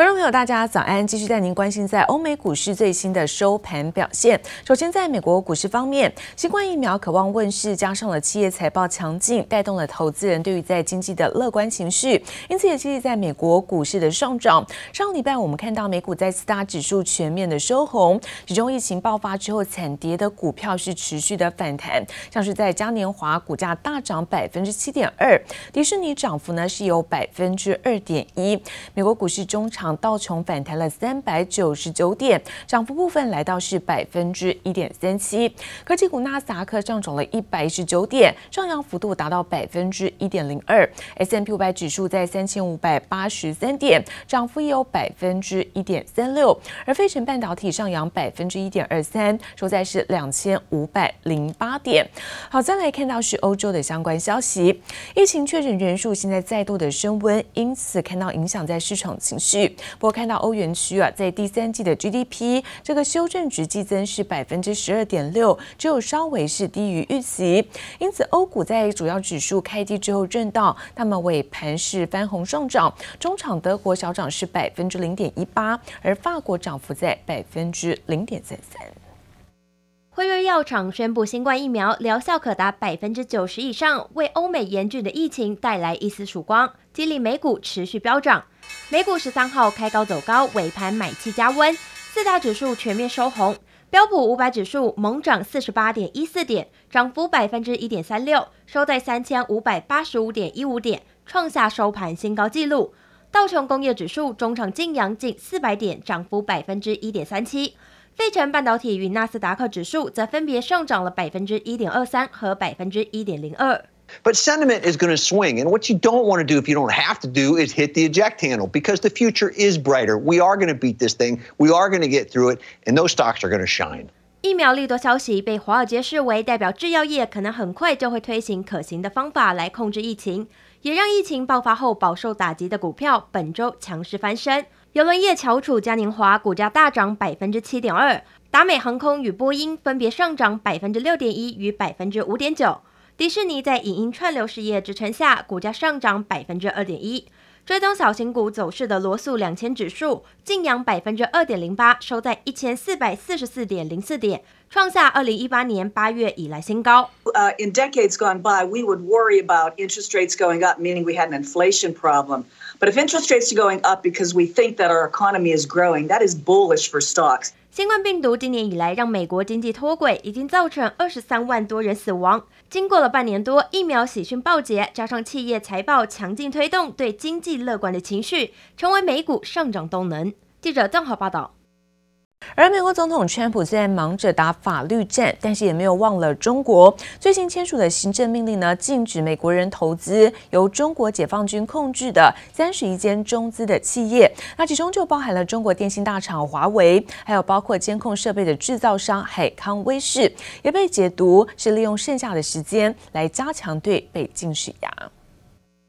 观众朋友，大家早安！继续带您关心在欧美股市最新的收盘表现。首先，在美国股市方面，新冠疫苗渴望问世，加上了企业财报强劲，带动了投资人对于在经济的乐观情绪，因此也激励在美国股市的上涨。上礼拜，我们看到美股在四大指数全面的收红，其中疫情爆发之后惨跌的股票是持续的反弹，像是在嘉年华股价大涨百分之七点二，迪士尼涨幅呢是有百分之二点一。美国股市中长道琼反弹了三百九十九点，涨幅部分来到是百分之一点三七。科技股纳斯达克上涨了一百一十九点，上扬幅度达到百分之一点零二。S M P 五百指数在三千五百八十三点，涨幅也有百分之一点三六。而费城半导体上扬百分之一点二三，收在是两千五百零八点。好，再来看到是欧洲的相关消息，疫情确诊人数现在再度的升温，因此看到影响在市场情绪。不过看到欧元区啊，在第三季的 GDP 这个修正值季增是百分之十二点六，只有稍微是低于预期，因此欧股在主要指数开低之后震荡，他们尾盘是翻红上涨，中场德国小涨是百分之零点一八，而法国涨幅在百分之零点三三。辉瑞药厂宣布，新冠疫苗疗效可达百分之九十以上，为欧美严峻的疫情带来一丝曙光，激励美股持续飙涨。美股十三号开高走高，尾盘买气加温，四大指数全面收红。标普五百指数猛涨四十八点一四点，涨幅百分之一点三六，收在三千五百八十五点一五点，创下收盘新高纪录。道琼工业指数中场劲扬近四百点，涨幅百分之一点三七。费城半导体与纳斯达克指数则分别上涨了百分之一点二三和百分之一点零二。But sentiment is going to swing, and what you don't want to do if you don't have to do is hit the eject handle because the future is brighter. We are going to beat this thing. We are going to get through it, and those stocks are going to shine. 疫苗利多消息被华尔街视为代表制药业可能很快就会推行可行的方法来控制疫情，也让疫情爆发后饱受打击的股票本周强势翻身。邮轮业翘楚嘉年华股价大涨百分之七点二，达美航空与波音分别上涨百分之六点一与百分之五点九。迪士尼在影音串流事业支撑下，股价上涨百分之二点一。追踪小型股走势的罗素两千指数劲扬百分之二点零八，收在一千四百四十四点零四点，创下二零一八年八月以来新高。Uh, in decades gone by, we would worry about interest rates going up, meaning we had an inflation problem. But if interest rates are going up because we think that our economy is growing, that is bullish for stocks. 新冠病毒今年以来让美国经济脱轨，已经造成二十三万多人死亡。经过了半年多，疫苗喜讯报捷，加上企业财报强劲推动，对经济乐观的情绪，成为美股上涨动能。记者郑浩报道。而美国总统川普虽然忙着打法律战，但是也没有忘了中国。最新签署的行政命令呢，禁止美国人投资由中国解放军控制的三十一间中资的企业。那其中就包含了中国电信大厂华为，还有包括监控设备的制造商海康威视，也被解读是利用剩下的时间来加强对北京施压。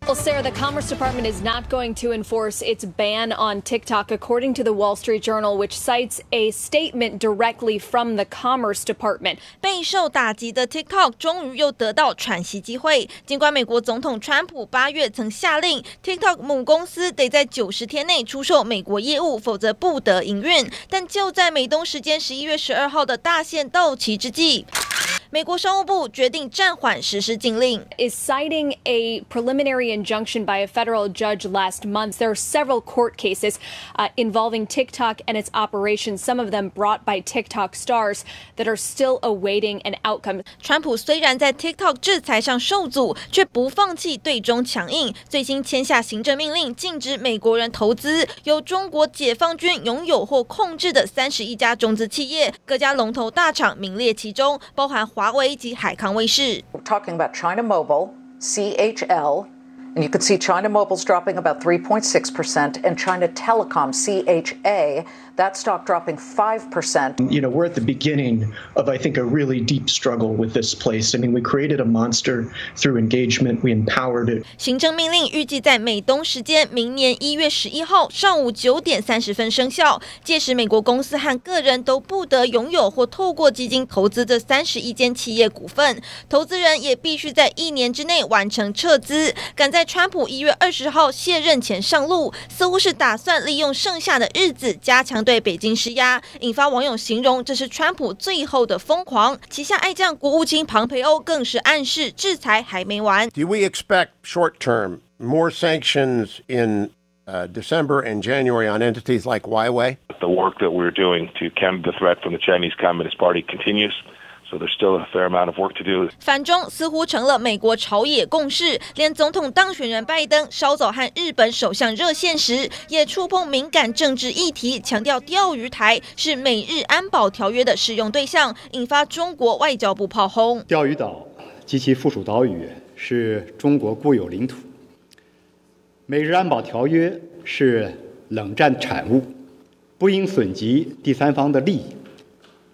Well, Sarah, the Commerce Department is not going to enforce its ban on TikTok, according to the Wall Street Journal, which cites a statement directly from the Commerce Department. 备受打击的 TikTok 终于又得到喘息机会。尽管美国总统川普八月曾下令 TikTok 母公司得在九十天内出售美国业务，否则不得营运，但就在美东时间十一月十二号的大限到期之际。美国商务部决定暂缓实施禁令。Is citing a preliminary injunction by a federal judge last month. There are several court cases uh, involving TikTok and its operations, some of them brought by TikTok stars that are still awaiting an outcome. 川普虽然在 TikTok 制裁上受阻，却不放弃对中强硬，最新签下行政命令，禁止美国人投资由中国解放军拥有或控制的三十一家中资企业，各家龙头大厂名列其中，包含华为及海康威视。We're talking about China Mobile, CHL. And you can see China Mobile's dropping about 3.6%, and China Telecom, CHA, that stock dropping 5%. You know, we're at the beginning of, I think, a really deep struggle with this place. I mean, we created a monster through engagement, we empowered it. 行政命令预计在美东时间明年一月十一号上午九点三十分生效。届时，美国公司和个人都不得拥有或透过基金投资这三十一间企业股份，投资人也必须在一年之内完成撤资。赶在 在川普一月二十号卸任前上路，似乎是打算利用剩下的日子加强对北京施压，引发网友形容这是川普最后的疯狂。旗下爱将国务卿庞培欧更是暗示制裁还没完。Do we expect short-term more sanctions in uh, December and January on entities like Huawei? The work that we're doing to counter the threat from the Chinese Communist Party continues. So there's still a fair amount of work to do. 反中似乎成了美国朝野共识，连总统当选人拜登稍早和日本首相热线时，也触碰敏感政治议题，强调钓鱼台是美日安保条约的适用对象，引发中国外交部炮轰。钓鱼岛及其附属岛屿是中国固有领土，美日安保条约是冷战产物，不应损及第三方的利益，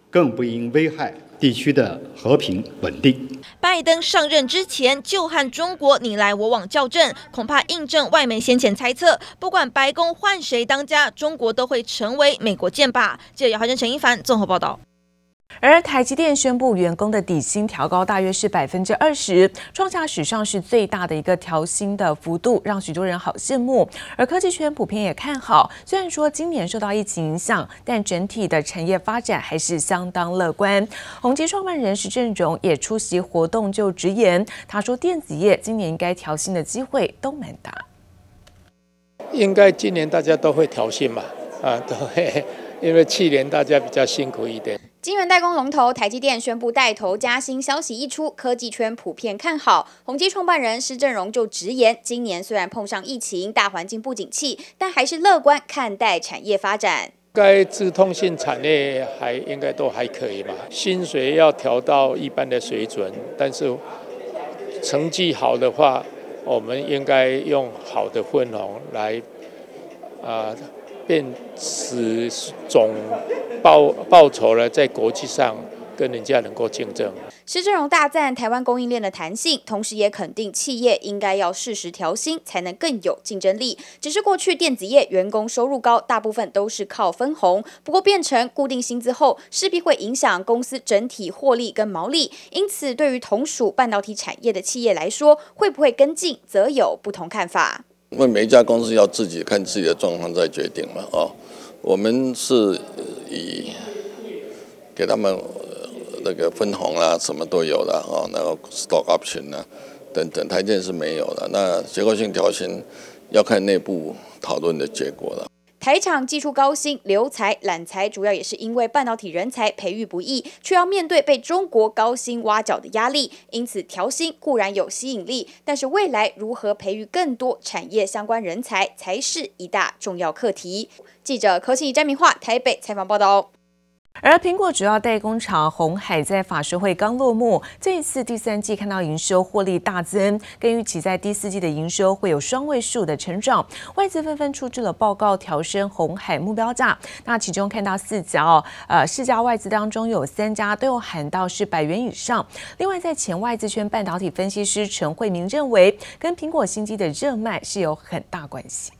更不应危害。地区的和平稳定。拜登上任之前就和中国你来我往较真，恐怕印证外媒先前猜测，不管白宫换谁当家，中国都会成为美国剑靶。记者姚华珍、陈一凡综合报道。而台积电宣布，员工的底薪调高大约是百分之二十，创下史上是最大的一个调薪的幅度，让许多人好羡慕。而科技圈普遍也看好，虽然说今年受到疫情影响，但整体的产业发展还是相当乐观。宏碁创办人施正荣也出席活动就直言，他说电子业今年应该调薪的机会都蛮大。应该今年大家都会调薪嘛？啊，都会，因为去年大家比较辛苦一点。晶圆代工龙头台积电宣布带头加薪消息一出，科技圈普遍看好。宏基创办人施正荣就直言，今年虽然碰上疫情，大环境不景气，但还是乐观看待产业发展。该资通信产业还应该都还可以吧？薪水要调到一般的水准，但是成绩好的话，我们应该用好的分红来啊。呃便使总报报酬呢，在国际上跟人家能够竞争。施正荣大赞台湾供应链的弹性，同时也肯定企业应该要适时调薪，才能更有竞争力。只是过去电子业员工收入高，大部分都是靠分红，不过变成固定薪资后，势必会影响公司整体获利跟毛利。因此，对于同属半导体产业的企业来说，会不会跟进，则有不同看法。因为每一家公司要自己看自己的状况再决定嘛，哦，我们是以给他们那个分红啊，什么都有的哦，然后 stock option 啊等等，台积电是没有的。那结构性调薪要看内部讨论的结果了。台厂祭出高薪留才揽才，主要也是因为半导体人才培育不易，却要面对被中国高薪挖角的压力，因此调薪固然有吸引力，但是未来如何培育更多产业相关人才，才是一大重要课题。记者柯庆怡、詹明化台北采访报道。而苹果主要代工厂鸿海在法说会刚落幕，这一次第三季看到营收获利大增，跟预期在第四季的营收会有双位数的成长，外资纷纷出具了报告调升鸿海目标价。那其中看到四家哦，呃，四家外资当中有三家都有喊到是百元以上。另外，在前外资圈半导体分析师陈慧明认为，跟苹果新机的热卖是有很大关系。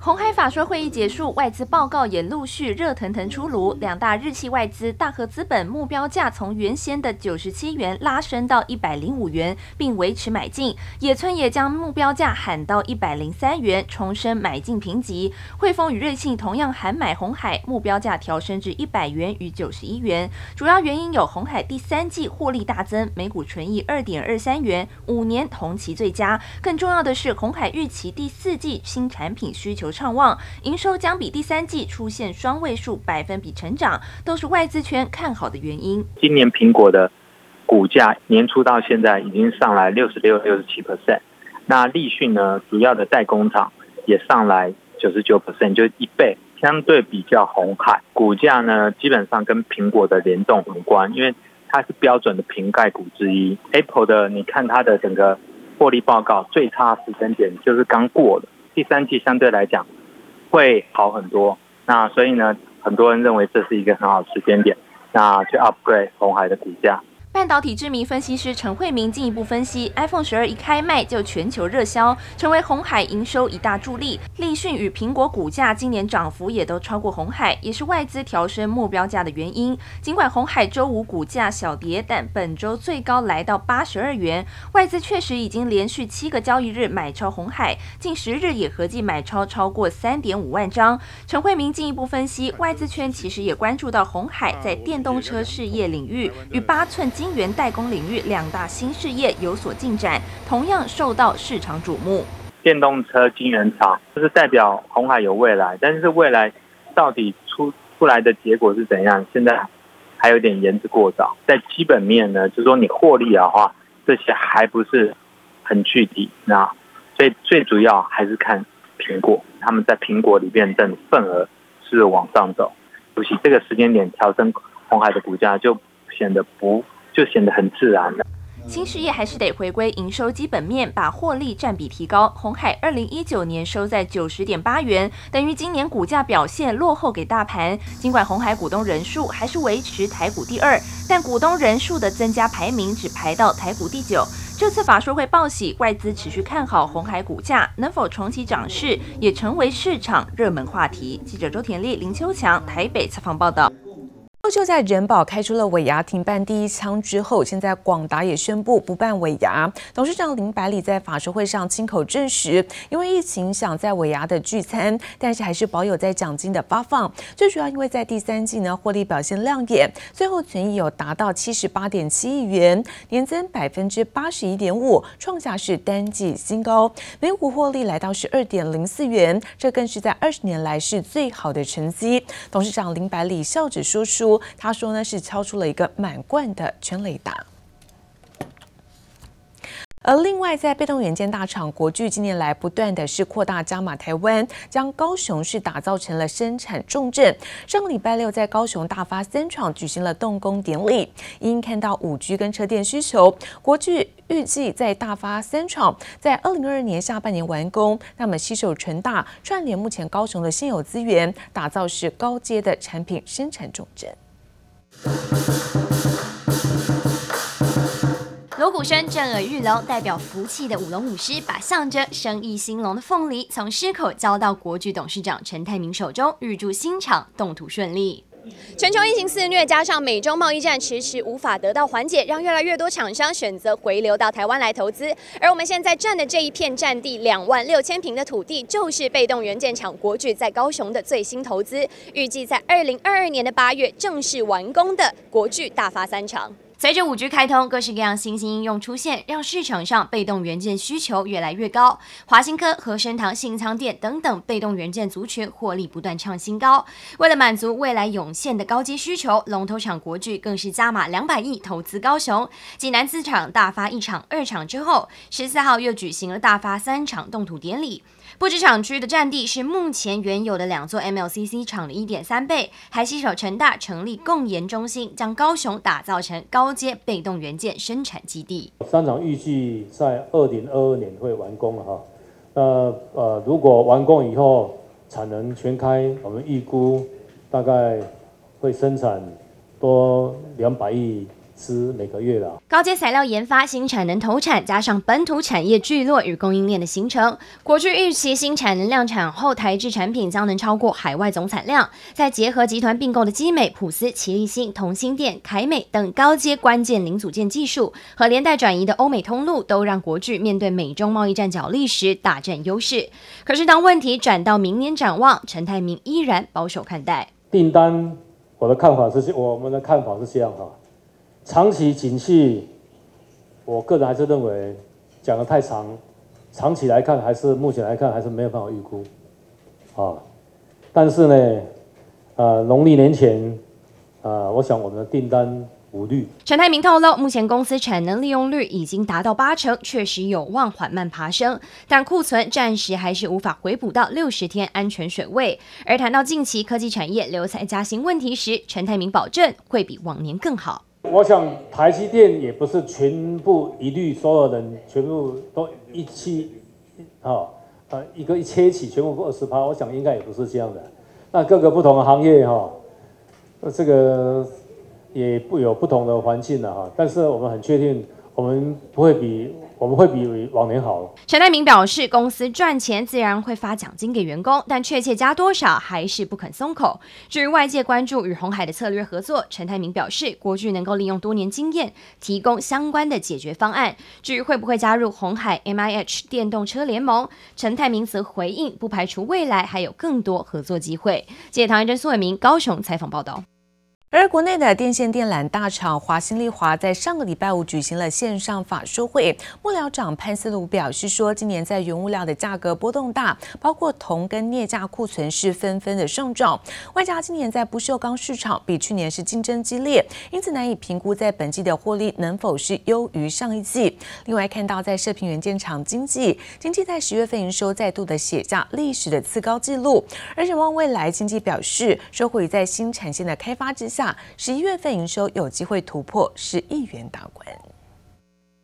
红海法说会议结束，外资报告也陆续热腾腾出炉。两大日系外资大和资本目标价从原先的九十七元拉升到一百零五元，并维持买进。野村也将目标价喊到一百零三元，重申买进评级。汇丰与瑞信同样喊买红海，目标价调升至一百元与九十一元。主要原因有红海第三季获利大增，每股纯益二点二三元，五年同期最佳。更重要的是，红海预期第四季新产品需求畅旺，营收将比第三季出现双位数百分比成长，都是外资圈看好的原因。今年苹果的股价年初到现在已经上来六十六、六十七 percent，那立讯呢，主要的代工厂也上来九十九 percent，就一倍。相对比较红海股价呢，基本上跟苹果的联动无关，因为它是标准的瓶盖股之一。Apple 的，你看它的整个获利报告，最差时间点就是刚过的。第三季相对来讲会好很多，那所以呢，很多人认为这是一个很好的时间点，那去 upgrade 红海的股价。半导体知名分析师陈慧明进一步分析，iPhone 十二一开卖就全球热销，成为红海营收一大助力。立讯与苹果股价今年涨幅也都超过红海，也是外资调升目标价的原因。尽管红海周五股价小跌，但本周最高来到八十二元。外资确实已经连续七个交易日买超红海，近十日也合计买超超过三点五万张。陈慧明进一步分析，外资圈其实也关注到红海在电动车事业领域与八寸晶圆代工领域两大新事业有所进展，同样受到市场瞩目。电动车晶圆厂就是代表红海有未来，但是未来到底出出来的结果是怎样？现在还有点言之过早。在基本面呢，就是说你获利的话，这些还不是很具体，那所以最主要还是看苹果，他们在苹果里面的份额是往上走，尤其这个时间点调升红海的股价就显得不。就显得很自然了。新事业还是得回归营收基本面，把获利占比提高。红海二零一九年收在九十点八元，等于今年股价表现落后给大盘。尽管红海股东人数还是维持台股第二，但股东人数的增加排名只排到台股第九。这次法说会报喜，外资持续看好红海股价能否重启涨势，也成为市场热门话题。记者周田丽、林秋强台北采访报道。就在人保开出了尾牙停办第一枪之后，现在广达也宣布不办尾牙。董事长林百里在法说会上亲口证实，因为疫情想在尾牙的聚餐，但是还是保有在奖金的发放。最主要因为在第三季呢，获利表现亮眼，最后权益有达到七十八点七亿元，年增百分之八十一点五，创下是单季新高。每股获利来到十二点零四元，这更是在二十年来是最好的成绩。董事长林百里笑着说出。他说呢，是敲出了一个满贯的全垒打。而另外，在被动元件大厂国巨近年来不断的是扩大加码台湾，将高雄市打造成了生产重镇。上个礼拜六，在高雄大发三厂举行了动工典礼，因看到五 G 跟车电需求，国巨预计在大发三厂在二零二二年下半年完工。那么，携手成大串联目前高雄的现有资源，打造是高阶的产品生产重镇。锣鼓声震耳欲聋，代表福气的舞龙舞狮把象征生意兴隆的凤梨从狮口交到国巨董事长陈泰明手中，预祝新厂动土顺利。全球疫情肆虐，加上美中贸易战迟迟无法得到缓解，让越来越多厂商选择回流到台湾来投资。而我们现在站的这一片占地两万六千平的土地，就是被动元件厂国巨在高雄的最新投资，预计在二零二二年的八月正式完工的国巨大发三厂。随着五 G 开通，各式各样新兴应用出现，让市场上被动元件需求越来越高。华新科、和生堂、信昌电等等被动元件族群获利不断创新高。为了满足未来涌现的高阶需求，龙头厂国巨更是加码两百亿投资高雄。济南资厂大发一场、二厂之后，十四号又举行了大发三厂动土典礼。布置厂区的占地是目前原有的两座 MLCC 厂的一点三倍，还携手成大成立共研中心，将高雄打造成高阶被动元件生产基地。三厂预计在二零二二年会完工了哈。那呃，如果完工以后产能全开，我们预估大概会生产多两百亿。是每个月的高阶材料研发、新产能投产，加上本土产业聚落与供应链的形成，国巨预期新产能量产后，台制产品将能超过海外总产量。再结合集团并购的基美、普斯、奇力新、同心电、凯美等高阶关键零组件技术和连带转移的欧美通路，都让国巨面对美中贸易战角力时大占优势。可是当问题转到明年展望，陈泰明依然保守看待订单。我的看法是，我们的看法是这样哈。长期景气，我个人还是认为讲的太长，长期来看还是目前来看还是没有办法预估，啊，但是呢，呃，农历年前，呃，我想我们的订单无虑。陈泰明透露，目前公司产能利用率已经达到八成，确实有望缓慢爬升，但库存暂时还是无法回补到六十天安全水位。而谈到近期科技产业留才加薪问题时，陈泰明保证会比往年更好。我想台积电也不是全部一律所有人全部都一起，啊，呃，一个一切起全部二十趴，我想应该也不是这样的。那各个不同的行业哈，这个。也不有不同的环境了哈，但是我们很确定，我们不会比。我们会比往年好。陈泰明表示，公司赚钱自然会发奖金给员工，但确切加多少还是不肯松口。至于外界关注与红海的策略合作，陈泰明表示，国巨能够利用多年经验，提供相关的解决方案。至于会不会加入红海 MIH 电动车联盟，陈泰明则回应，不排除未来还有更多合作机会。记者唐彦真、苏伟明高雄采访报道。而国内的电线电缆大厂华新丽华在上个礼拜五举行了线上法说会，幕僚长潘思卢表示说，今年在原物料的价格波动大，包括铜跟镍价库存是纷纷的上涨，外加今年在不锈钢市场比去年是竞争激烈，因此难以评估在本季的获利能否是优于上一季。另外看到在射频元件厂经济，经济在十月份营收再度的写下历史的次高纪录，而展望未来，经济表示收回在新产线的开发之下。下十一月份营收有机会突破十亿元大关。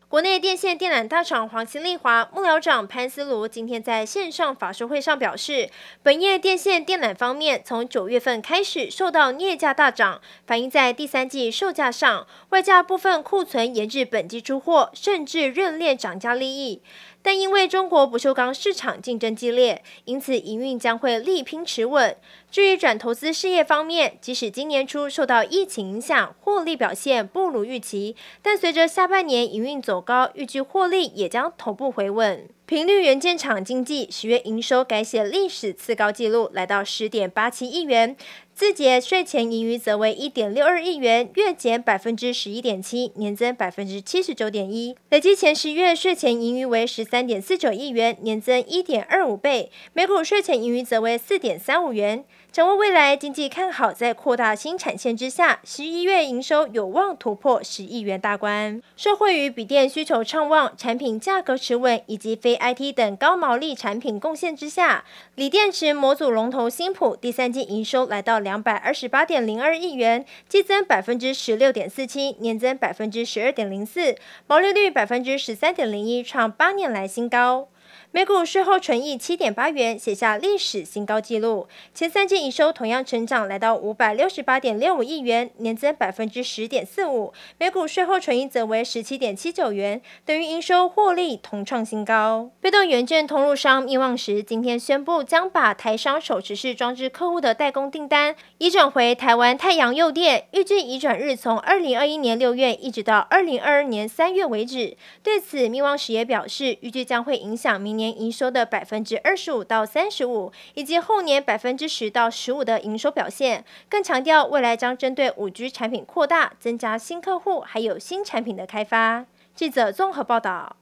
国内电线电缆大厂华新丽华幕僚长潘思卢今天在线上法说会上表示，本业电线电缆方面，从九月份开始受到镍价大涨，反映在第三季售价上，外加部分库存延至本季出货，甚至认列涨价利益。但因为中国不锈钢市场竞争激烈，因此营运将会力拼持稳。至于转投资事业方面，即使今年初受到疫情影响，获利表现不如预期，但随着下半年营运走高，预计获利也将头部回稳。频率元件厂经济十月营收改写历史次高纪录，来到十点八七亿元。字节税前盈余则为一点六二亿元，月减百分之十一点七，年增百分之七十九点一。累计前十月税前盈余为十三点四九亿元，年增一点二五倍，每股税前盈余则为四点三五元。展望未来，经济看好，在扩大新产线之下，十一月营收有望突破十亿元大关。受惠于笔电需求畅旺、产品价格持稳以及非 IT 等高毛利产品贡献之下，锂电池模组龙头新普第三季营收来到两百二十八点零二亿元，季增百分之十六点四七，年增百分之十二点零四，毛利率百分之十三点零一，创八年来新高。每股税后纯益七点八元，写下历史新高纪录。前三季营收同样成长，来到五百六十八点六五亿元，年增百分之十点四五。每股税后纯益则为十七点七九元，等于营收获利同创新高。被动元件通路商密望时今天宣布，将把台商手持式装置客户的代工订单移转回台湾太阳诱电，预计移转日从二零二一年六月一直到二零二二年三月为止。对此，密望时也表示，预计将会影响明年。年营收的百分之二十五到三十五，以及后年百分之十到十五的营收表现，更强调未来将针对五 G 产品扩大，增加新客户，还有新产品的开发。记者综合报道。